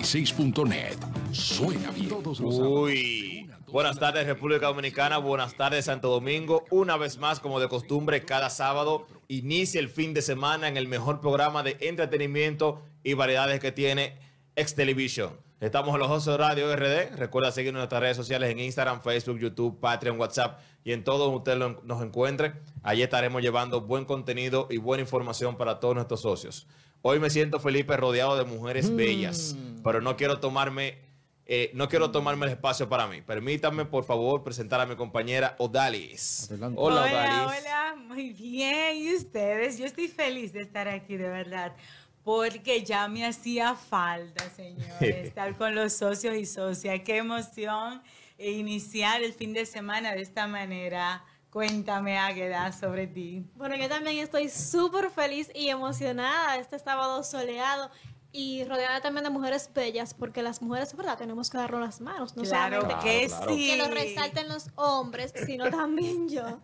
6.net. Suena bien. Uy. Buenas tardes República Dominicana, buenas tardes Santo Domingo. Una vez más, como de costumbre, cada sábado inicia el fin de semana en el mejor programa de entretenimiento y variedades que tiene X Television. Estamos en los 11 Radio RD. Recuerda seguirnos en nuestras redes sociales en Instagram, Facebook, YouTube, Patreon, WhatsApp y en todos ustedes nos encuentren. Allí estaremos llevando buen contenido y buena información para todos nuestros socios. Hoy me siento, Felipe, rodeado de mujeres mm. bellas, pero no quiero tomarme eh, no quiero tomarme el espacio para mí. Permítanme, por favor, presentar a mi compañera Odalis. Hola, hola, Odalis. Hola, muy bien. ¿Y ustedes? Yo estoy feliz de estar aquí, de verdad. Porque ya me hacía falta, señores, estar con los socios y socias. Qué emoción iniciar el fin de semana de esta manera. Cuéntame, Águeda, sobre ti. Bueno, yo también estoy súper feliz y emocionada este sábado soleado y rodeada también de mujeres bellas, porque las mujeres, ¿verdad? Tenemos que darnos las manos, no claro, que sí. Que nos resalten los hombres, sino también yo.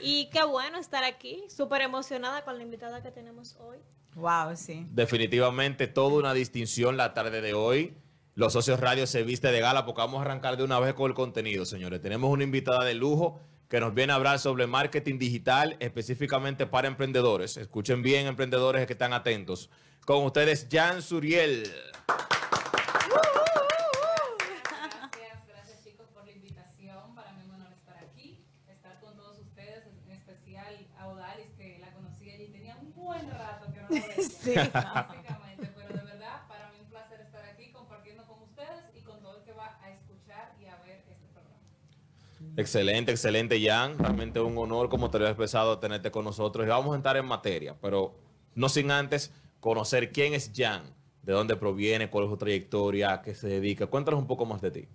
Y qué bueno estar aquí, súper emocionada con la invitada que tenemos hoy. Wow, sí. Definitivamente toda una distinción la tarde de hoy. Los socios radio se viste de gala porque vamos a arrancar de una vez con el contenido, señores. Tenemos una invitada de lujo que nos viene a hablar sobre marketing digital específicamente para emprendedores. Escuchen bien, emprendedores que están atentos. Con ustedes, Jan Suriel. Gracias, Excelente, excelente, Jan. Realmente un honor, como te había expresado, tenerte con nosotros. Y vamos a entrar en materia, pero no sin antes conocer quién es Jan, de dónde proviene, cuál es su trayectoria, a qué se dedica. Cuéntanos un poco más de ti.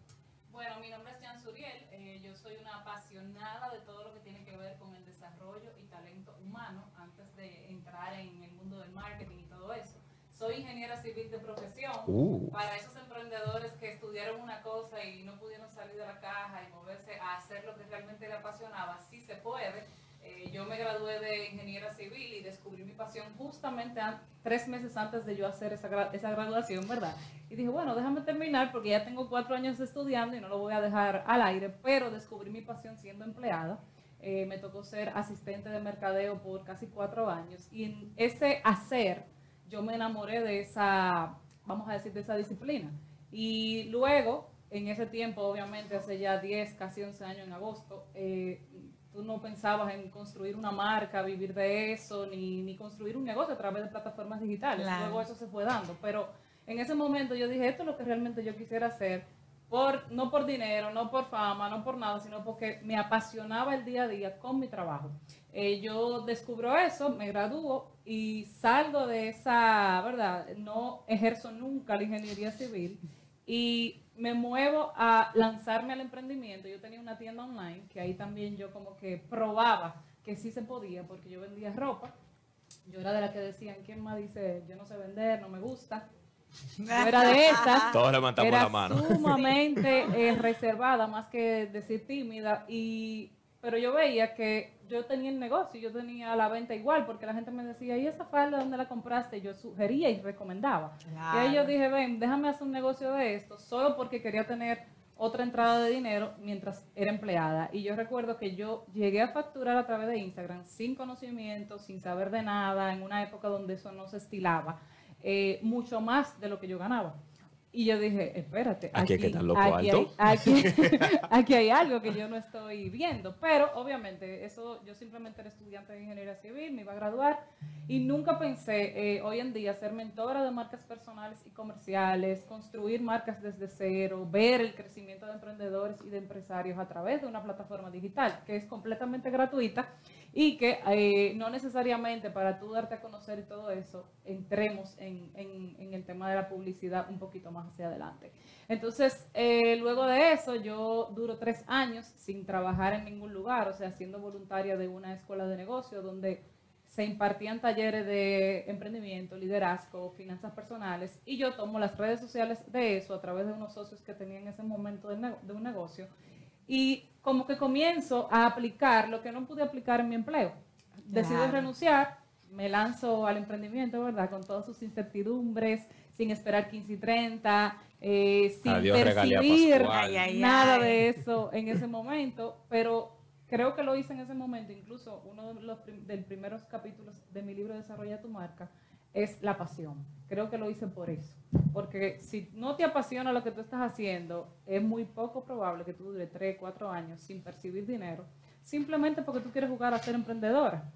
Bueno, mi nombre es Jan Suriel. Eh, yo soy una apasionada de todo lo que tiene que ver con el desarrollo y talento humano antes de entrar en el mundo del marketing y todo eso. Soy ingeniera civil de profesión. Uh. Para esos emprendedores que estudiaron una cosa y no pudieron salir de la caja y moverse a hacer lo que realmente les apasionaba, sí se puede. Eh, yo me gradué de ingeniera civil y descubrí mi pasión justamente tres meses antes de yo hacer esa, esa graduación, ¿verdad? Y dije, bueno, déjame terminar porque ya tengo cuatro años estudiando y no lo voy a dejar al aire, pero descubrí mi pasión siendo empleada. Eh, me tocó ser asistente de mercadeo por casi cuatro años y en ese hacer yo me enamoré de esa, vamos a decir, de esa disciplina. Y luego, en ese tiempo, obviamente, hace ya 10, casi 11 años en agosto, eh, tú no pensabas en construir una marca, vivir de eso, ni, ni construir un negocio a través de plataformas digitales. Luego eso se fue dando. Pero en ese momento yo dije, esto es lo que realmente yo quisiera hacer por, no por dinero, no por fama, no por nada, sino porque me apasionaba el día a día con mi trabajo. Eh, yo descubro eso, me gradúo y salgo de esa, ¿verdad? No ejerzo nunca la ingeniería civil y me muevo a lanzarme al emprendimiento. Yo tenía una tienda online que ahí también yo como que probaba que sí se podía porque yo vendía ropa. Yo era de la que decían, ¿quién más dice? Yo no sé vender, no me gusta. Yo era de esas. Todos levantamos la mano. Sumamente eh, reservada, más que decir tímida. Y, pero yo veía que yo tenía el negocio, yo tenía la venta igual, porque la gente me decía, ¿y esa falda dónde la compraste? Yo sugería y recomendaba. Y ahí yo dije, ven, déjame hacer un negocio de esto, solo porque quería tener otra entrada de dinero mientras era empleada. Y yo recuerdo que yo llegué a facturar a través de Instagram sin conocimiento, sin saber de nada, en una época donde eso no se estilaba. Eh, mucho más de lo que yo ganaba. Y yo dije, espérate, aquí, aquí, aquí, hay, algo que yo no estoy viendo. Pero obviamente, eso yo simplemente era estudiante de ingeniería civil, me iba a graduar y nunca pensé eh, hoy en día ser mentora de marcas personales y comerciales, construir marcas desde cero, ver el crecimiento de emprendedores y de empresarios a través de una plataforma digital que es completamente gratuita y que eh, no necesariamente para tú darte a conocer y todo eso, entremos en, el tema de la publicidad un poquito más hacia adelante. Entonces, eh, luego de eso, yo duro tres años sin trabajar en ningún lugar, o sea, siendo voluntaria de una escuela de negocio donde se impartían talleres de emprendimiento, liderazgo, finanzas personales, y yo tomo las redes sociales de eso a través de unos socios que tenía en ese momento de, de un negocio, y como que comienzo a aplicar lo que no pude aplicar en mi empleo. Decido renunciar, me lanzo al emprendimiento, ¿verdad? Con todas sus incertidumbres, sin esperar 15 y 30, eh, sin percibir nada de eso en ese momento, pero creo que lo hice en ese momento, incluso uno de los primeros capítulos de mi libro Desarrolla tu marca es la pasión. Creo que lo hice por eso. Porque si no te apasiona lo que tú estás haciendo, es muy poco probable que tú dure 3, 4 años sin percibir dinero, simplemente porque tú quieres jugar a ser emprendedora.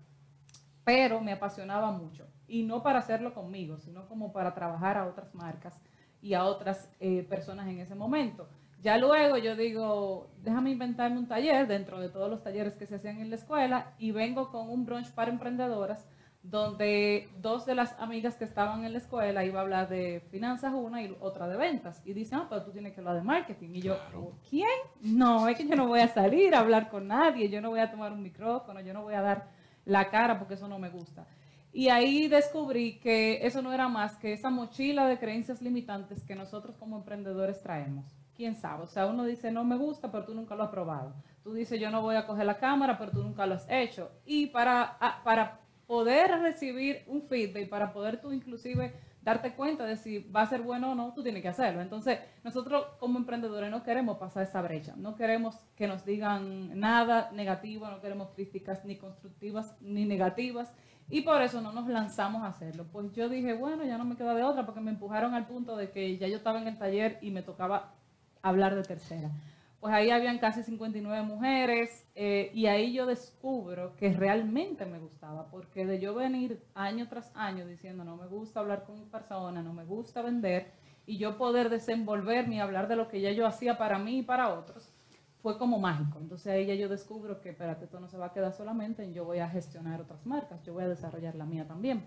Pero me apasionaba mucho. Y no para hacerlo conmigo, sino como para trabajar a otras marcas y a otras eh, personas en ese momento. Ya luego yo digo, déjame inventarme un taller dentro de todos los talleres que se hacían en la escuela y vengo con un brunch para emprendedoras donde dos de las amigas que estaban en la escuela iba a hablar de finanzas una y otra de ventas. Y dicen, ah, pero tú tienes que hablar de marketing. Y yo, ¿quién? No, es que yo no voy a salir a hablar con nadie, yo no voy a tomar un micrófono, yo no voy a dar la cara porque eso no me gusta. Y ahí descubrí que eso no era más que esa mochila de creencias limitantes que nosotros como emprendedores traemos quién sabe. O sea, uno dice, no me gusta, pero tú nunca lo has probado. Tú dices, yo no voy a coger la cámara, pero tú nunca lo has hecho. Y para, para poder recibir un feedback, para poder tú inclusive darte cuenta de si va a ser bueno o no, tú tienes que hacerlo. Entonces, nosotros como emprendedores no queremos pasar esa brecha, no queremos que nos digan nada negativo, no queremos críticas ni constructivas ni negativas y por eso no nos lanzamos a hacerlo. Pues yo dije, bueno, ya no me queda de otra porque me empujaron al punto de que ya yo estaba en el taller y me tocaba hablar de tercera. Pues ahí habían casi 59 mujeres eh, y ahí yo descubro que realmente me gustaba, porque de yo venir año tras año diciendo no me gusta hablar con personas, no me gusta vender, y yo poder desenvolverme y hablar de lo que ya yo hacía para mí y para otros, fue como mágico. Entonces ahí ya yo descubro que, espérate, esto no se va a quedar solamente en yo voy a gestionar otras marcas, yo voy a desarrollar la mía también.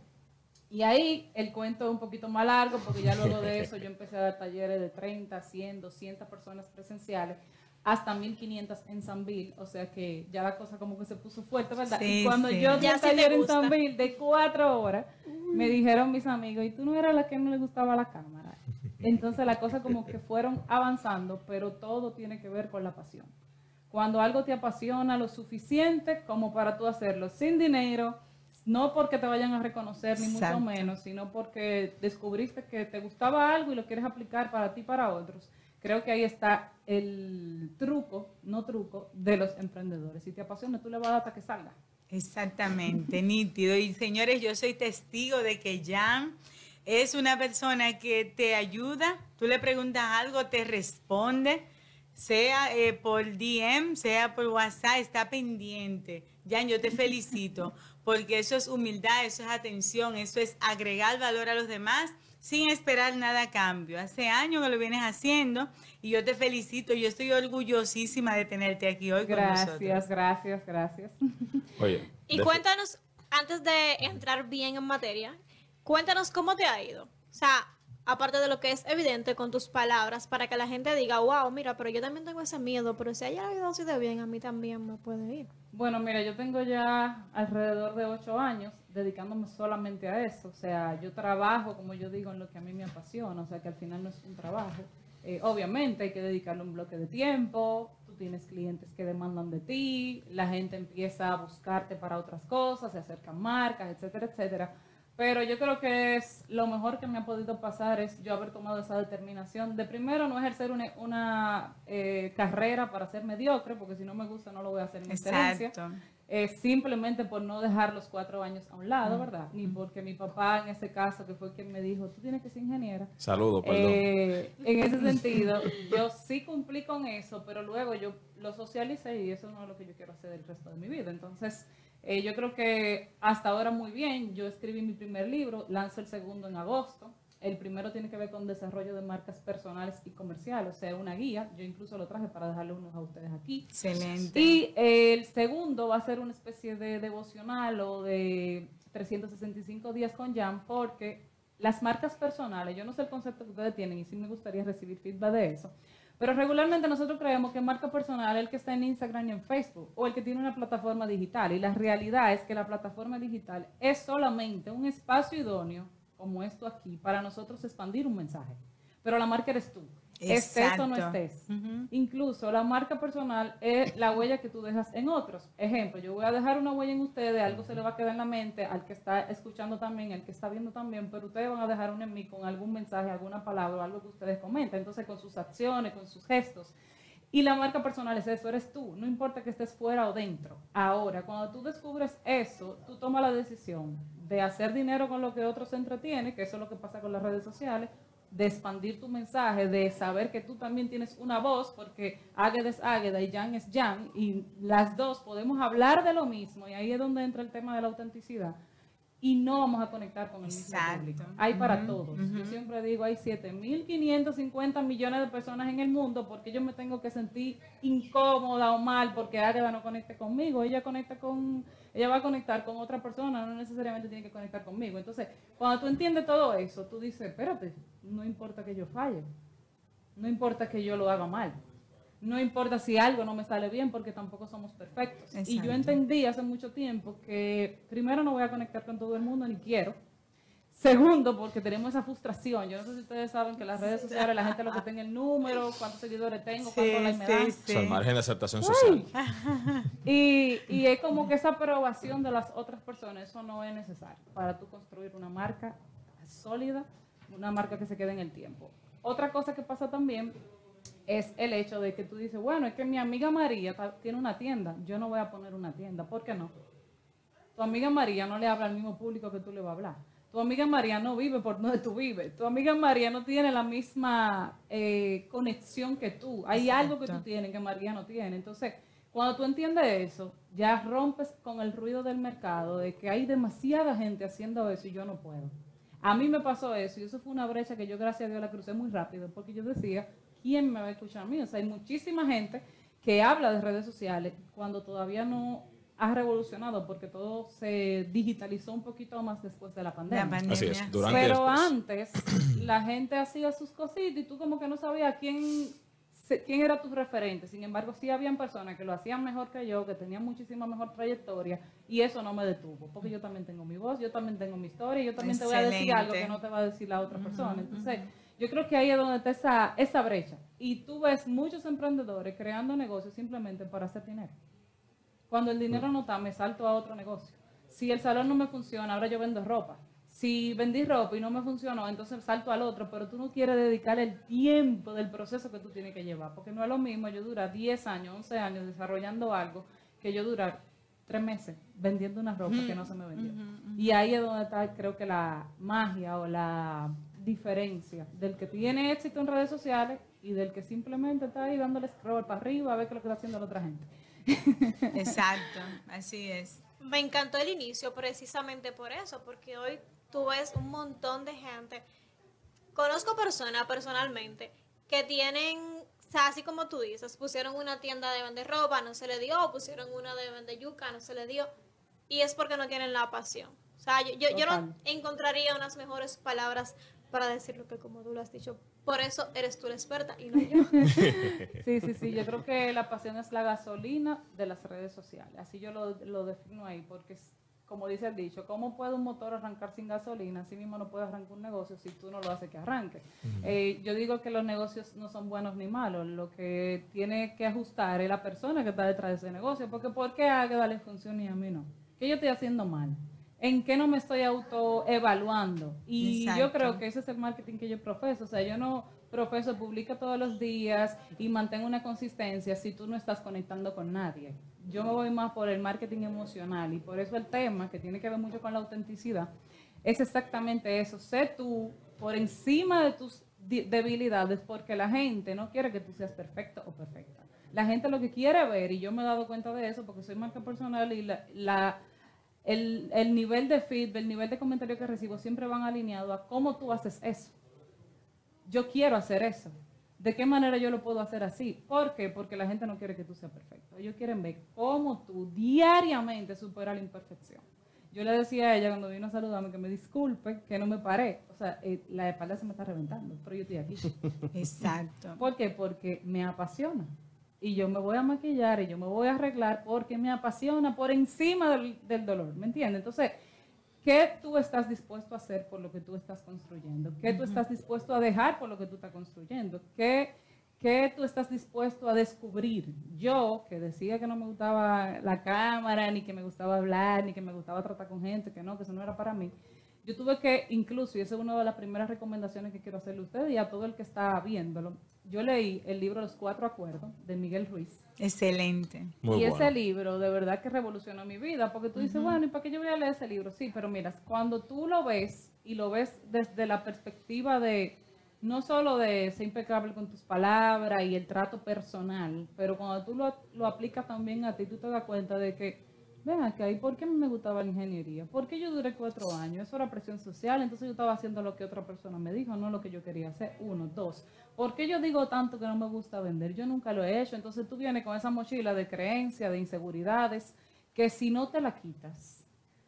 Y ahí el cuento es un poquito más largo, porque ya luego de eso yo empecé a dar talleres de 30, 100, 200 personas presenciales, hasta 1500 en Sanville, o sea que ya la cosa como que se puso fuerte, ¿verdad? y cuando yo taller en Sanville de cuatro horas, me dijeron mis amigos, ¿y tú no eras la que no le gustaba la cámara? Entonces la cosa como que fueron avanzando, pero todo tiene que ver con la pasión. Cuando algo te apasiona lo suficiente como para tú hacerlo sin dinero, no porque te vayan a reconocer, ni mucho menos, sino porque descubriste que te gustaba algo y lo quieres aplicar para ti y para otros. Creo que ahí está el truco, no truco, de los emprendedores. Si te apasiona, tú le vas a dar hasta que salga. Exactamente, nítido. Y señores, yo soy testigo de que Jan es una persona que te ayuda. Tú le preguntas algo, te responde, sea eh, por DM, sea por WhatsApp, está pendiente. Jan, yo te felicito porque eso es humildad, eso es atención, eso es agregar valor a los demás sin esperar nada a cambio. Hace años que lo vienes haciendo y yo te felicito, yo estoy orgullosísima de tenerte aquí hoy gracias, con nosotros. Gracias, gracias, Oye, y cuéntanos, antes de entrar bien en materia, cuéntanos cómo te ha ido. O sea, aparte de lo que es evidente con tus palabras, para que la gente diga, wow, mira, pero yo también tengo ese miedo, pero si haya ido así de bien, a mí también me puede ir. Bueno, mira, yo tengo ya alrededor de ocho años dedicándome solamente a eso. O sea, yo trabajo, como yo digo, en lo que a mí me apasiona. O sea, que al final no es un trabajo. Eh, obviamente hay que dedicarle un bloque de tiempo. Tú tienes clientes que demandan de ti. La gente empieza a buscarte para otras cosas, se acercan marcas, etcétera, etcétera. Pero yo creo que es lo mejor que me ha podido pasar es yo haber tomado esa determinación de primero no ejercer una, eh, carrera para ser mediocre, porque si no me gusta no lo voy a hacer en excelencia. Eh, simplemente por no dejar los cuatro años a un lado, ¿verdad? Ni porque mi papá en ese caso, que fue quien me dijo, tú tienes que ser ingeniera. Saludos, perdón. Eh, en ese sentido, yo sí cumplí con eso, pero luego yo lo socialicé y eso no es lo que yo quiero hacer el resto de mi vida. Entonces, eh, yo creo que hasta ahora muy bien. Yo escribí mi primer libro, lanzo el segundo en agosto. El primero tiene que ver con desarrollo de marcas personales y comerciales, o sea, una guía. Yo incluso lo traje para dejarle unos a ustedes aquí. Excelente. Y el segundo va a ser una especie de devocional o de 365 días con Jan, porque las marcas personales, yo no sé el concepto que ustedes tienen y sí me gustaría recibir feedback de eso, pero regularmente nosotros creemos que marca personal es el que está en Instagram y en Facebook o el que tiene una plataforma digital. Y la realidad es que la plataforma digital es solamente un espacio idóneo, como esto aquí, para nosotros expandir un mensaje. Pero la marca eres tú. Estés o no estés. Incluso la marca personal es la huella que tú dejas en otros. Ejemplo, yo voy a dejar una huella en ustedes, algo se le va a quedar en la mente, al que está escuchando también, al que está viendo también, pero ustedes van a dejar una en mí con algún mensaje, alguna palabra o algo que ustedes comentan. Entonces, con sus acciones, con sus gestos. Y la marca personal es eso, eres tú, no importa que estés fuera o dentro. Ahora, cuando tú descubres eso, tú tomas la decisión de hacer dinero con lo que otros se entretienen, que eso es lo que pasa con las redes sociales, de expandir tu mensaje, de saber que tú también tienes una voz, porque Águeda es Águeda y Jan es Jan, y las dos podemos hablar de lo mismo, y ahí es donde entra el tema de la autenticidad, y no vamos a conectar con el mismo Exacto. público. Hay para todos. Yo siempre digo, hay 7.550 millones de personas en el mundo, porque yo me tengo que sentir incómoda o mal porque Águeda no conecte conmigo, ella conecta con... Ella va a conectar con otra persona, no necesariamente tiene que conectar conmigo. Entonces, cuando tú entiendes todo eso, tú dices, espérate, no importa que yo falle, no importa que yo lo haga mal, no importa si algo no me sale bien porque tampoco somos perfectos. Y yo entendí hace mucho tiempo que primero no voy a conectar con todo el mundo ni quiero. Segundo, porque tenemos esa frustración. Yo no sé si ustedes saben que las redes sociales la gente lo que tenga el número, cuántos seguidores tengo, cuántos likes me dan. O sea, el margen de aceptación social. Y, y es como que esa aprobación de las otras personas, eso no es necesario para tú construir una marca sólida, una marca que se quede en el tiempo. Otra cosa que pasa también es el hecho de que tú dices, bueno, es que mi amiga María tiene una tienda, yo no voy a poner una tienda, ¿por qué no? Tu amiga María no le habla al mismo público que tú le vas a hablar. Tu amiga María no vive por donde tú vives. Tu amiga María no tiene la misma eh, conexión que tú. Hay algo que tú tienes que María no tiene. Entonces, cuando tú entiendes eso, ya rompes con el ruido del mercado de que hay demasiada gente haciendo eso y yo no puedo. A mí me pasó eso y eso fue una brecha que yo, gracias a Dios, la crucé muy rápido porque yo decía, ¿quién me va a escuchar a mí? O sea, hay muchísima gente que habla de redes sociales cuando todavía no ha revolucionado porque todo se digitalizó un poquito más después de la pandemia. La pandemia. Así es, durante y Pero después. antes la gente hacía sus cositas y tú como que no sabías quién, se- quién era tu referente. Sin embargo, sí habían personas que lo hacían mejor que yo, que tenían muchísima mejor trayectoria y eso no me detuvo, porque yo también tengo mi voz, yo también tengo mi historia, y yo también te voy a decir algo que no te va a decir la otra persona. Entonces, yo creo que ahí es donde está esa, esa brecha. Y tú ves muchos emprendedores creando negocios simplemente para hacer dinero. Cuando el dinero no está, me salto a otro negocio. Si el salón no me funciona, ahora yo vendo ropa. Si vendí ropa y no me funcionó, entonces salto al otro, pero tú no quieres dedicar el tiempo del proceso que tú tienes que llevar, porque no es lo mismo yo durar 10 años, 11 años desarrollando algo que yo durar 3 meses vendiendo una ropa que no se me vendió. Y ahí es donde está, creo que la magia o la diferencia del que tiene éxito en redes sociales y del que simplemente está ahí dándole scroll para arriba a ver qué es lo que está haciendo la otra gente. Exacto, así es. Me encantó el inicio precisamente por eso, porque hoy tú ves un montón de gente. Conozco personas personalmente que tienen, o sea, así como tú dices, pusieron una tienda de vender ropa, no se le dio, pusieron una de vender yuca, no se le dio, y es porque no tienen la pasión. O sea, yo, yo, yo no encontraría unas mejores palabras para decirlo que como tú lo has dicho. Por eso eres tú la experta y no yo. Sí, sí, sí, yo creo que la pasión es la gasolina de las redes sociales. Así yo lo, lo defino ahí, porque es, como dice el dicho, ¿cómo puede un motor arrancar sin gasolina? Así mismo no puede arrancar un negocio si tú no lo haces que arranque. Eh, yo digo que los negocios no son buenos ni malos, lo que tiene que ajustar es la persona que está detrás de ese negocio, porque ¿por qué a Águeda le funciona y a mí no? ¿Qué yo estoy haciendo mal? ¿En qué no me estoy autoevaluando? Y yo creo que ese es el marketing que yo profeso. O sea, yo no profeso, publica todos los días y mantengo una consistencia si tú no estás conectando con nadie. Yo me voy más por el marketing emocional y por eso el tema, que tiene que ver mucho con la autenticidad, es exactamente eso. Sé tú por encima de tus debilidades porque la gente no quiere que tú seas perfecto o perfecta. La gente lo que quiere ver, y yo me he dado cuenta de eso porque soy marca personal y la, la el, el nivel de feedback, el nivel de comentario que recibo siempre van alineados a cómo tú haces eso. Yo quiero hacer eso. ¿De qué manera yo lo puedo hacer así? ¿Por qué? Porque la gente no quiere que tú seas perfecto. Ellos quieren ver cómo tú diariamente superas la imperfección. Yo le decía a ella cuando vino a saludarme que me disculpe, que no me paré. O sea, eh, la espalda se me está reventando, pero yo estoy aquí. Exacto. ¿Por qué? Porque me apasiona. Y yo me voy a maquillar y yo me voy a arreglar porque me apasiona por encima del, del dolor. ¿Me entiendes? Entonces, ¿qué tú estás dispuesto a hacer por lo que tú estás construyendo? ¿Qué tú estás dispuesto a dejar por lo que tú estás construyendo? ¿Qué, ¿Qué tú estás dispuesto a descubrir? Yo, que decía que no me gustaba la cámara, ni que me gustaba hablar, ni que me gustaba tratar con gente, que no, que eso no era para mí. Yo tuve que, incluso, y esa es una de las primeras recomendaciones que quiero hacerle a usted y a todo el que está viéndolo, yo leí el libro Los Cuatro Acuerdos de Miguel Ruiz. Excelente. Muy y bueno. ese libro de verdad que revolucionó mi vida, porque tú dices, bueno, ¿y para qué yo voy a leer ese libro? Sí, pero mira, cuando tú lo ves y lo ves desde la perspectiva de no solo de ser impecable con tus palabras y el trato personal, pero cuando tú lo, lo aplicas también a ti, tú te das cuenta de que, ven acá, ¿y por qué me gustaba la ingeniería? ¿Por qué yo duré cuatro años? Eso era presión social, entonces yo estaba haciendo lo que otra persona me dijo, no lo que yo quería hacer. Uno, dos. ¿Por qué yo digo tanto que no me gusta vender? Yo nunca lo he hecho. Entonces tú vienes con esa mochila de creencias, de inseguridades, que si no te la quitas,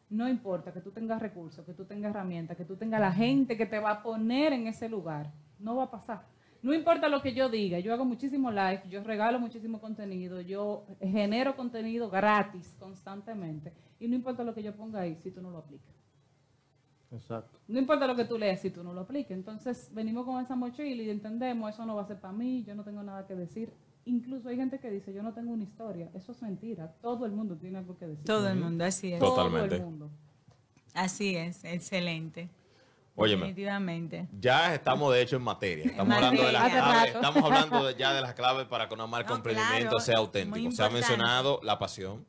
no importa que tú tengas recursos, que tú tengas herramientas, que tú tengas la gente que te va a poner en ese lugar, no va a pasar. No importa lo que yo diga, yo hago muchísimo live, yo regalo muchísimo contenido, yo genero contenido gratis constantemente y no importa lo que yo ponga ahí si tú no lo aplicas. Exacto. No importa lo que tú leas si tú no lo aplicas. Entonces venimos con esa mochila y entendemos, eso no va a ser para mí, yo no tengo nada que decir. Incluso hay gente que dice, yo no tengo una historia. Eso es mentira. Todo el mundo tiene algo que decir. Todo el mundo, así es. Todo. Todo Totalmente. el mundo. Así es, excelente. Óyeme, Definitivamente. ya estamos de hecho en materia. Estamos hablando de las claves. Estamos hablando de- ya de las claves para que una marca No, emprendimiento claro, sea auténtico. Se ha mencionado la pasión,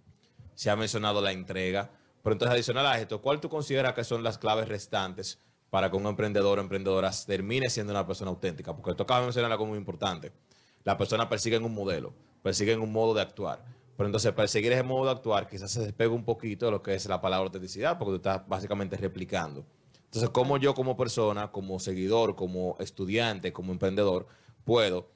se ha mencionado la entrega. Pero entonces, adicional a esto, ¿cuál tú consideras que son las claves restantes para que un emprendedor o emprendedora termine siendo una persona auténtica? Porque tú acabas de mencionar algo muy importante. Las personas persiguen un modelo, persiguen un modo de actuar. Pero entonces, perseguir ese modo de actuar quizás se despega un poquito de lo que es la palabra autenticidad, porque tú estás básicamente replicando. Entonces, ¿cómo yo como persona, como seguidor, como estudiante, como emprendedor, puedo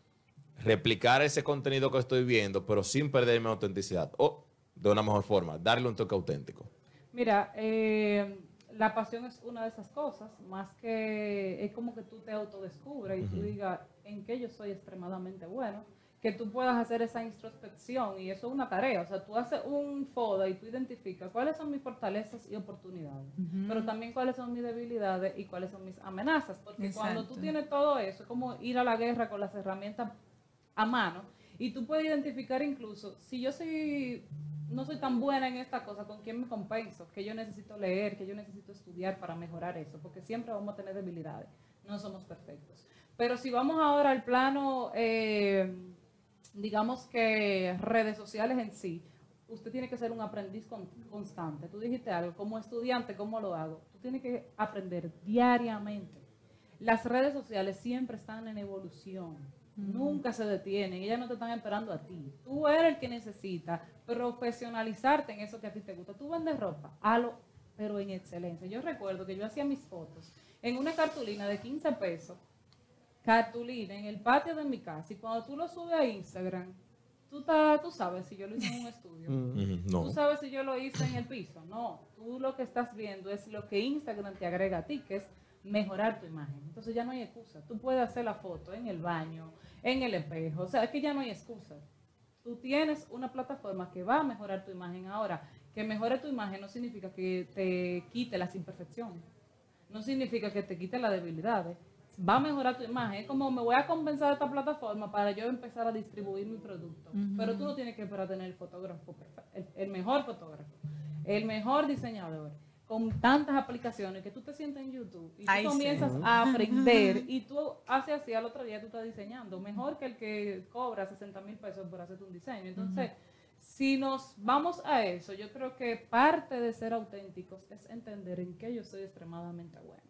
replicar ese contenido que estoy viendo, pero sin perder mi autenticidad? O, de una mejor forma, darle un toque auténtico. Mira, eh, la pasión es una de esas cosas, más que es como que tú te autodescubres y tú digas en qué yo soy extremadamente bueno, que tú puedas hacer esa introspección y eso es una tarea, o sea, tú haces un FODA y tú identificas cuáles son mis fortalezas y oportunidades, pero también cuáles son mis debilidades y cuáles son mis amenazas, porque cuando tú tienes todo eso, es como ir a la guerra con las herramientas a mano y tú puedes identificar incluso si yo soy no soy tan buena en esta cosa, ¿con quién me compenso? Que yo necesito leer, que yo necesito estudiar para mejorar eso, porque siempre vamos a tener debilidades, no somos perfectos. Pero si vamos ahora al plano, eh, digamos que redes sociales en sí, usted tiene que ser un aprendiz con- constante. Tú dijiste algo, como estudiante, ¿cómo lo hago? Tú tienes que aprender diariamente. Las redes sociales siempre están en evolución, nunca se detienen, ellas no te están esperando a ti. Tú eres el que necesita profesionalizarte en eso que a ti te gusta. Tú vendes ropa, halo, pero en excelencia. Yo recuerdo que yo hacía mis fotos en una cartulina de 15 pesos, cartulina en el patio de mi casa, y cuando tú lo subes a Instagram, tú, ta- tú sabes si yo lo hice en un estudio. ¿Tú No. sabes si yo lo hice en el piso? No, tú lo que estás viendo es lo que Instagram te agrega a ti, que es mejorar tu imagen. Entonces ya no hay excusa. Tú puedes hacer la foto en el baño, en el espejo, o sea, es que ya no hay excusa. Tú tienes una plataforma que va a mejorar tu imagen ahora. Que mejore tu imagen no significa que te quite las imperfecciones. No significa que te quite las debilidades. Va a mejorar tu imagen. Es como me voy a compensar esta plataforma para yo empezar a distribuir mi producto. Pero tú no tienes que esperar a tener el fotógrafo perfecto, el, el mejor fotógrafo, el mejor diseñador, con tantas aplicaciones que tú te sientas en YouTube y tú Ay, sí. comienzas a aprender y tú haces así al otro día tú estás diseñando. Mejor que el que cobra 60 mil pesos por hacerte un diseño. Entonces, si nos vamos a eso, yo creo que parte de ser auténticos es entender en qué yo soy extremadamente bueno.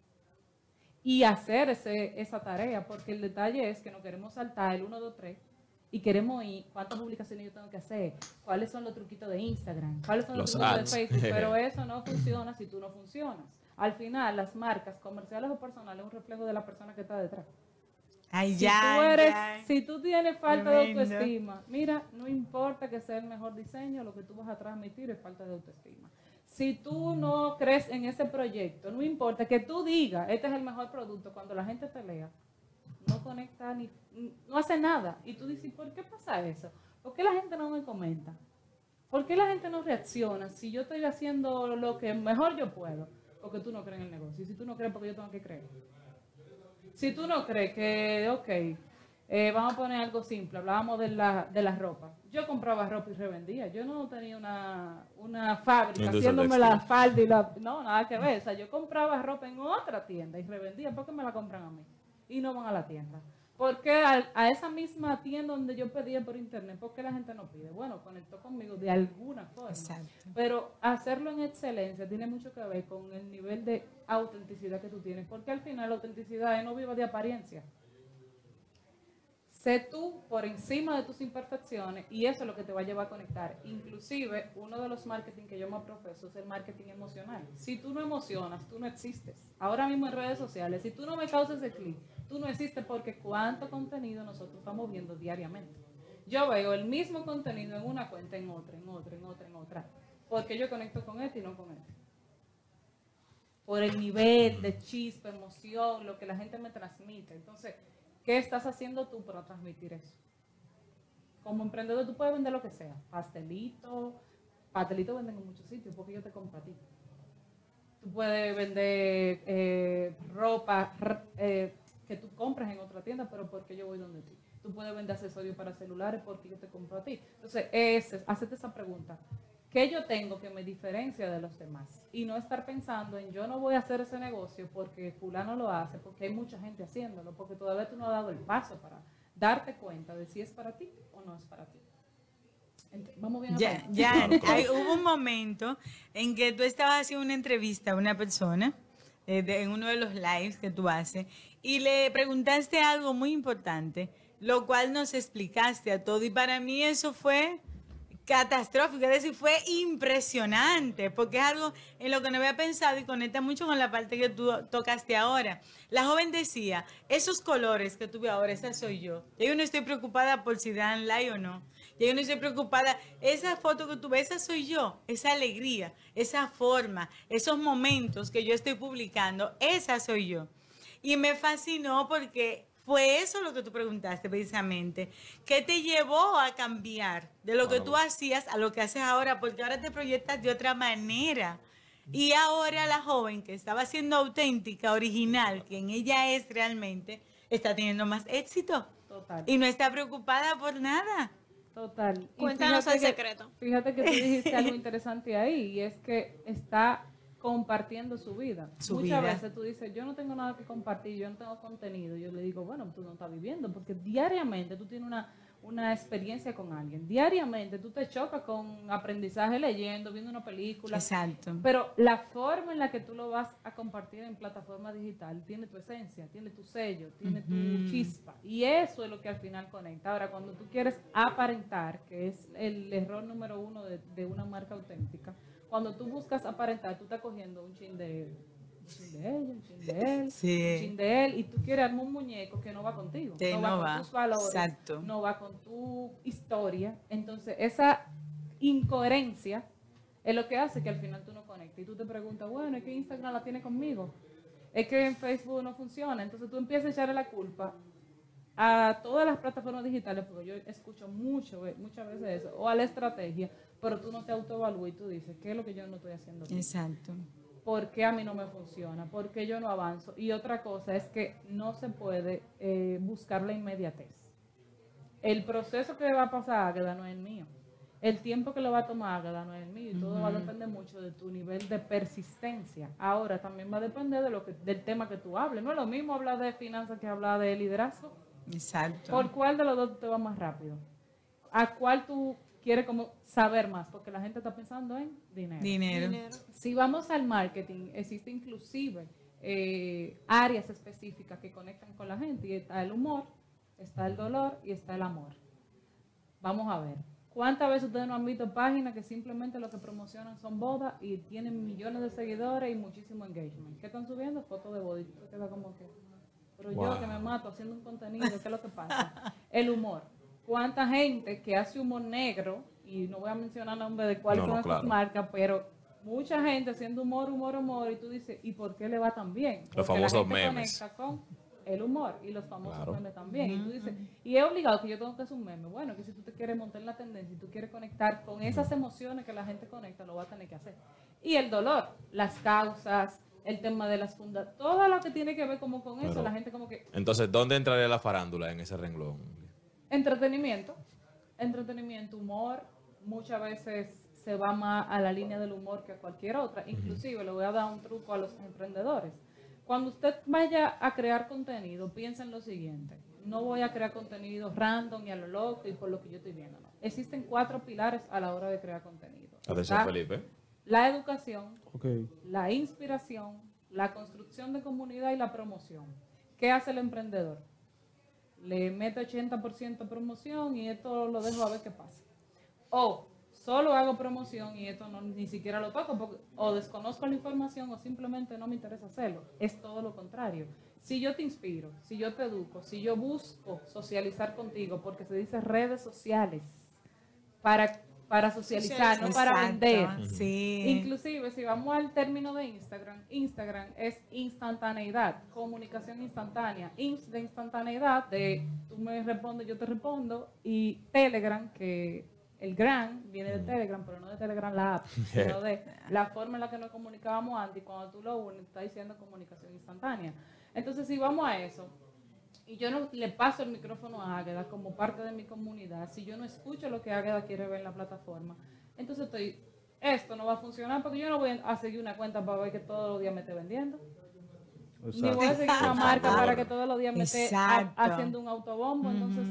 Y hacer ese, esa tarea, porque el detalle es que no queremos saltar el 1, 2, 3 y queremos ir, cuántas publicaciones yo tengo que hacer, cuáles son los truquitos de Instagram, cuáles son los, Los truquitos ads. de Facebook, pero eso no funciona si tú no funcionas. Al final, las marcas comerciales o personales es un reflejo de la persona que está detrás. Ay, Si ya, tú eres, ya. si tú tienes falta Tremendo. de autoestima, mira, no importa que sea el mejor diseño, lo que tú vas a transmitir es falta de autoestima. Si tú no crees en ese proyecto, no importa que tú digas, este es el mejor producto, cuando la gente te lea, no conecta ni, no hace nada. Y tú dices, ¿por qué pasa eso? ¿Por qué la gente no me comenta? ¿Por qué la gente no reacciona si yo estoy haciendo lo que mejor yo puedo? Porque tú no crees en el negocio. Y si tú no crees, porque yo tengo que creer. Si tú no crees que, ok, eh, vamos a poner algo simple, hablábamos de la, de la ropa. Yo compraba ropa y revendía. Yo no tenía una, una fábrica haciéndome la falda y la... No, nada que ver. O sea, yo compraba ropa en otra tienda y revendía. ¿Por qué me la compran a mí? Y no van a la tienda. ¿Por qué a, a esa misma tienda donde yo pedía por internet, por qué la gente no pide? Bueno, conectó conmigo de alguna forma. Exacto. Pero hacerlo en excelencia tiene mucho que ver con el nivel de autenticidad que tú tienes, porque al final la autenticidad es no viva de apariencia. Sé tú por encima de tus imperfecciones y eso es lo que te va a llevar a conectar. Inclusive, uno de los marketing que yo más profeso es el marketing emocional. Si tú no emocionas, tú no existes. Ahora mismo en redes sociales, si tú no me causas ese clic, tú no existes porque cuánto contenido nosotros estamos viendo diariamente. Yo veo el mismo contenido en una cuenta, en otra, en otra, en otra, en otra. Porque yo conecto con este y no con este. Por el nivel de chispa, emoción, lo que la gente me transmite. Entonces, ¿qué estás haciendo tú para transmitir eso? Como emprendedor tú puedes vender lo que sea. Pastelito, pastelito venden en muchos sitios porque yo te compro a ti. Tú puedes vender eh, ropa eh, que tú compras en otra tienda, pero porque yo voy donde ti. Tú puedes vender accesorios para celulares porque yo te compro a ti. Entonces, ese, esa pregunta. ¿Qué yo tengo que me diferencia de los demás? Y no estar pensando en yo no voy a hacer ese negocio porque fulano lo hace, porque hay mucha gente haciéndolo, porque todavía tú no has dado el paso para darte cuenta de si es para ti o no es para ti. Ent- Vamos bien. Ya, ya, hay- hubo un momento en que tú estabas haciendo una entrevista a una persona eh, de- en uno de los lives que tú haces y le preguntaste algo muy importante, lo cual nos explicaste a todo y para mí eso fue catastrófico, es decir, fue impresionante, porque es algo en lo que no había pensado y conecta mucho con la parte que tú tocaste ahora. La joven decía, esos colores que tuve ahora, esa soy yo. Y yo no estoy preocupada por si dan like o no. Y yo no estoy preocupada, esa foto que tú ves, esa soy yo, esa alegría, esa forma, esos momentos que yo estoy publicando, esa soy yo. Y me fascinó porque fue eso lo que tú preguntaste precisamente. ¿Qué te llevó a cambiar de lo que tú hacías a lo que haces ahora? Porque ahora te proyectas de otra manera. Y ahora la joven que estaba siendo auténtica, original, quien ella es realmente, está teniendo más éxito. Total. Y no está preocupada por nada. Total. Cuéntanos el que- secreto. Fíjate que tú dijiste algo interesante ahí y es que está compartiendo su vida. Su Muchas vida. veces tú dices, yo no tengo nada que compartir, yo no tengo contenido. Yo le digo, bueno, tú no estás viviendo porque diariamente tú tienes una, una experiencia con alguien. Diariamente tú te chocas con aprendizaje leyendo, viendo una película. Exacto. Pero la forma en la que tú lo vas a compartir en plataforma digital tiene tu esencia, tiene tu sello, tiene tu chispa. Y eso es lo que al final conecta. Ahora, cuando tú quieres aparentar, que es el error número uno de, de una marca auténtica, cuando tú buscas aparentar, tú estás cogiendo un chin de, un chin de ella, un chin de él, Sí. un chin de él, y tú quieres armar un muñeco que no va contigo, Sí, no va no con va. tus valores, Exacto. no va con tu historia. Entonces, esa incoherencia es lo que hace que al final tú no conectes. Y tú te preguntas, bueno, es que Instagram la tiene conmigo. Es que en Facebook no funciona. Entonces tú empiezas a echarle la culpa a todas las plataformas digitales, porque yo escucho mucho, muchas veces eso, o a la estrategia, pero tú no te autoevalúas y tú dices, ¿qué es lo que yo no estoy haciendo? Exacto. ¿Por qué a mí no me funciona? ¿Por qué yo no avanzo? Y otra cosa es que no se puede eh, buscar la inmediatez. El proceso que va a pasar Águeda no es el mío. El tiempo que le va a tomar Águeda no es el mío. Y todo va a depender mucho de tu nivel de persistencia. Ahora también va a depender de lo que, del tema que tú hables. No es lo mismo hablar de finanzas que hablar de liderazgo. Exacto. ¿Por cuál de los dos te va más rápido? ¿A cuál tú quieres como saber más? Porque la gente está pensando en dinero. Dinero. Dinero. Si vamos al marketing, existe inclusive eh, áreas específicas que conectan con la gente y está el humor, está el dolor y está el amor. Vamos a ver. ¿Cuántas veces ustedes no han visto páginas que simplemente lo que promocionan son bodas y tienen millones de seguidores y muchísimo engagement? ¿Qué están subiendo? Fotos de bodas. Como que, pero Wow. yo que me mato haciendo un contenido, ¿qué es lo que pasa? El humor. ¿Cuánta gente que hace humor negro, y no voy a mencionar nombre de cuáles No, no, son esas claro. marcas, pero mucha gente haciendo humor, humor, humor, y tú dices, ¿y por qué le va tan bien? Los Porque la famosos gente memes. conecta con el humor y los famosos Claro. memes también. Y tú dices, y es obligado que yo tengo que hacer un meme. Bueno, que si tú te quieres montar en la tendencia y tú quieres conectar con esas emociones que la gente conecta, lo va a tener que hacer. Y el dolor, las causas, el tema de las fundas, todo lo que tiene que ver como con eso, Pero- la gente como que Entonces, ¿dónde entraría la farándula en ese renglón? Entretenimiento, entretenimiento, humor, muchas veces se va más a la línea del humor que a cualquier otra. Inclusive le voy a dar un truco a los emprendedores. Cuando usted vaya a crear contenido, piensa en lo siguiente. No voy a crear contenido random y a lo loco y por lo que yo estoy viendo. no. Existen cuatro pilares a la hora de crear contenido. Atención, Está Felipe. La educación, la inspiración, la construcción de comunidad y la promoción. ¿Qué hace el emprendedor? Le mete 80% promoción y esto lo dejo a ver qué pasa. O solo hago promoción y esto no, ni siquiera lo toco porque o desconozco la información o simplemente no me interesa hacerlo. Es todo lo contrario. Si yo te inspiro, si yo te educo, si yo busco socializar contigo, porque se dice redes sociales, para, para socializar, no para Exacto, vender. Sí. Inclusive, si vamos al término de Instagram, Instagram es instantaneidad, comunicación instantánea. Inst de instantaneidad, de tú me respondes, yo te respondo. Y Telegram, que el gran viene de Telegram, pero no de Telegram la app, sino de la forma en la que nos comunicábamos antes. Y cuando tú lo unes, está diciendo comunicación instantánea. Entonces, si vamos a eso, y yo no le paso el micrófono a Águeda como parte de mi comunidad, si yo no escucho lo que Águeda quiere ver en la plataforma, entonces estoy, esto no va a funcionar porque yo no voy a seguir una cuenta para ver que todos los días me esté vendiendo. Ni voy a seguir una marca para que todos los días me esté ha- haciendo un autobombo. Entonces,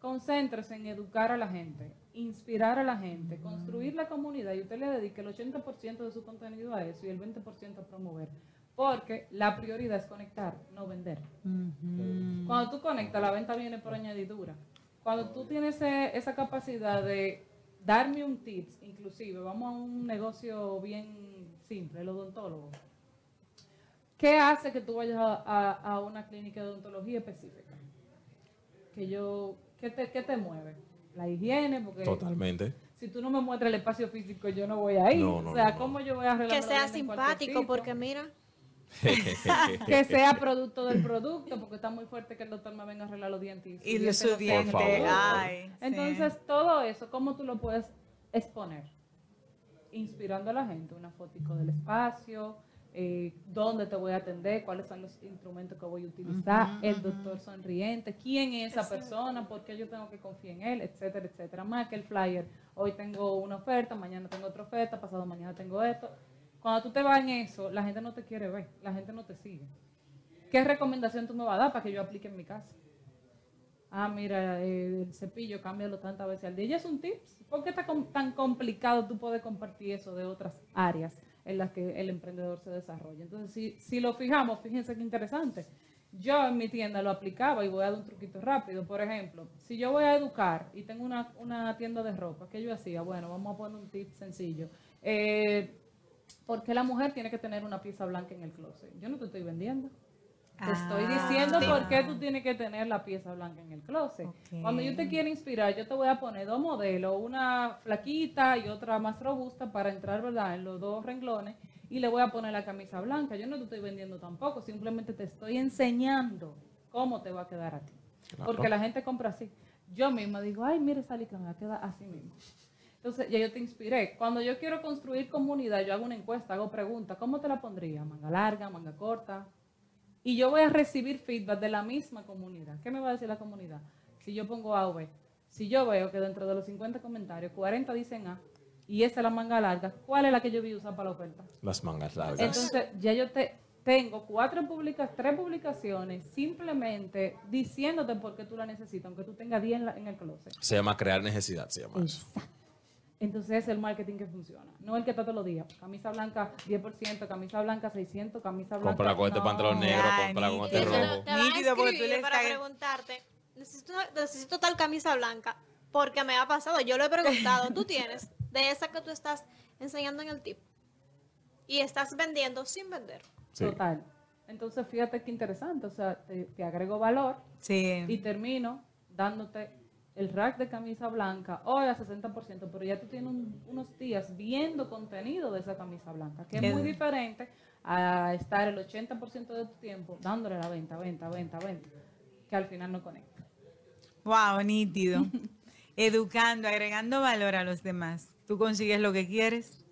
concéntrese en educar a la gente, inspirar a la gente, construir la comunidad y usted le dedique el 80% de su contenido a eso y el 20% a promover. Porque la prioridad es conectar, no vender. Cuando tú conectas, la venta viene por añadidura. Cuando tú tienes ese- esa capacidad de darme un tips, inclusive, vamos a un negocio bien simple, el odontólogo. ¿Qué hace que tú vayas a, a- a una clínica de odontología específica? Que yo, ¿qué te, qué te mueve? La higiene, porque Totalmente. si tú no me muestras el espacio físico, yo no voy a ir. No, no, o sea, no, no. ¿cómo yo voy a arreglar Que sea simpático, porque mira, que sea producto del producto, porque está muy fuerte que el doctor me venga a arreglar los dientes. Y su los diente sí. Entonces, todo eso, ¿cómo tú lo puedes exponer? Inspirando a la gente, una fotico del espacio, eh, dónde te voy a atender, cuáles son los instrumentos que voy a utilizar, el doctor sonriente, quién es esa persona, por qué yo tengo que confiar en él, etcétera, etcétera. Más que el flyer, hoy tengo una oferta, mañana tengo otra oferta, pasado mañana tengo esto. Cuando tú te vas en eso, la gente no te quiere ver, la gente no te sigue. ¿Qué recomendación tú me vas a dar para que yo aplique en mi casa? Ah, mira, eh, el cepillo, cámbialo tantas veces al día. Y es un tips. ¿Por qué está tan complicado tú poder compartir eso de otras áreas en las que el emprendedor se desarrolla? Entonces, si, si lo fijamos, fíjense qué interesante. Yo en mi tienda lo aplicaba y voy a dar un truquito rápido. Por ejemplo, si yo voy a educar y tengo una, una tienda de ropa, ¿qué yo hacía? Bueno, vamos a poner un tip sencillo. Eh, ¿Por qué la mujer tiene que tener una pieza blanca en el closet? Yo no te estoy vendiendo. Te estoy Ah. diciendo por qué tú tienes que tener la pieza blanca en el closet. Cuando yo te quiero inspirar, yo te voy a poner dos modelos, una flaquita y otra más robusta para entrar, ¿verdad?, en los dos renglones y le voy a poner la camisa blanca. Yo no te estoy vendiendo tampoco, simplemente te estoy enseñando cómo te va a quedar a ti. Claro. Porque la gente compra así. Yo misma digo, ay, mire esa licra, me va a quedar así mismo. Entonces, ya yo te inspiré. Cuando yo quiero construir comunidad, yo hago una encuesta, hago preguntas. ¿Cómo te la pondría? ¿Manga larga, manga corta? Y yo voy a recibir feedback de la misma comunidad. ¿Qué me va a decir la comunidad? Si yo pongo A o B. Si yo veo que dentro de los 50 comentarios, 40 dicen A y esa es la manga larga, ¿cuál es la que yo voy a usar para la oferta? Las mangas largas. Entonces, ya yo te tengo cuatro publicas, tres publicaciones simplemente diciéndote por qué tú la necesitas, aunque tú tengas 10 en, en el closet. se llama crear necesidad, se llama eso. Entonces es el marketing que funciona. No el que está todos los días. Camisa blanca 10%, camisa blanca 600, camisa blanca. Compra con este no. pantalón negro, ya, compra con este que- te, rojo. te van a Nítido, porque tú escribir le para preguntarte, necesito, necesito tal camisa blanca. Porque me ha pasado, yo lo he preguntado, tú tienes de esa que tú estás enseñando en el tip y estás vendiendo sin vender. Sí. Total. Entonces, fíjate qué interesante. O sea, te, te agrego valor y termino dándote el rack de camisa blanca hoy a 60%, pero ya tú tienes un- unos días viendo contenido de esa camisa blanca, que es muy diferente a estar el 80% de tu tiempo dándole la venta, venta, venta, venta, que al final no conecta. Wow, nítido. Educando, agregando valor a los demás. ¿Tú consigues lo que quieres?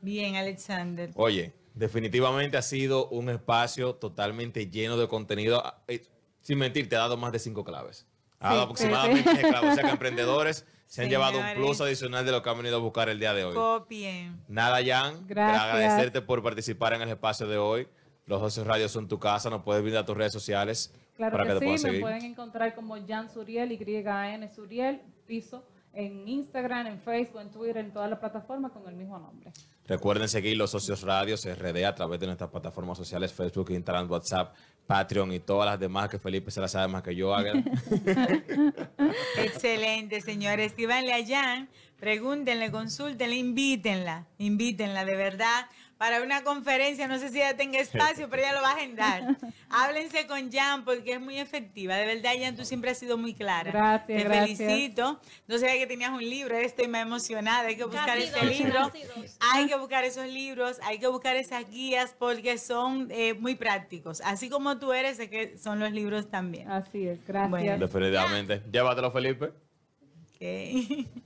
Bien, Alexander. Oye, definitivamente ha sido un espacio totalmente lleno de contenido. Eh, Sin mentir, te ha dado más de cinco claves. Sí, aproximadamente sí. 10 claves. O sea que emprendedores se han llevado un Señores. plus adicional de lo que han venido a buscar el día de hoy. Copien. Nada, Jan, Gracias. agradecerte por participar en el espacio de hoy. Los socios radios son tu casa, nos puedes brindar tus redes sociales Claro para que, que, te puedan sí, me seguir. pueden encontrar como Jan Suriel, Y-A-N Suriel, piso, en Instagram, en Facebook, en Twitter, en todas las plataformas con el mismo nombre. Recuerden seguir los socios radios RD a través de nuestras plataformas sociales, Facebook, Instagram, WhatsApp, Patreon y todas las demás que Felipe se las sabe más que yo haga. Excelente, señores. Escríbanle a Jan, pregúntenle, consúltenle, invítenla, invítenla de verdad para una conferencia. No sé si ella tenga espacio, pero ella lo va a agendar. Háblense con Jan porque es muy efectiva. De verdad, Jan, tú siempre has sido muy clara. Gracias, Te gracias. felicito. No sabía que tenías un libro, estoy más emocionada. Hay que buscar Casi ese dos, libro. Hay que buscar esos libros, hay que buscar esas guías porque son eh, muy prácticos. Así como tú eres, sé que son los libros también. Así es, gracias. Bueno. Definitivamente. Llévatelo, Felipe. Ok.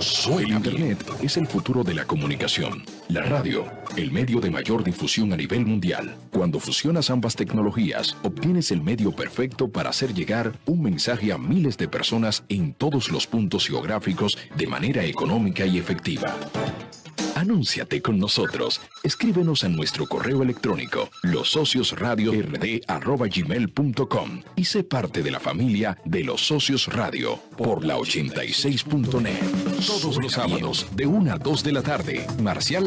Suena Internet es el futuro de la comunicación. La radio, el medio de mayor difusión a nivel mundial. Cuando fusionas ambas tecnologías, obtienes el medio perfecto para hacer llegar un mensaje a miles de personas en todos los puntos geográficos de manera económica y efectiva. Anúnciate con nosotros. Escríbenos a nuestro correo electrónico losociosradiord@gmail.com y sé parte de la familia de los socios radio por la 86.net. Todos los sábados de 1 a 2 de la tarde, Marcial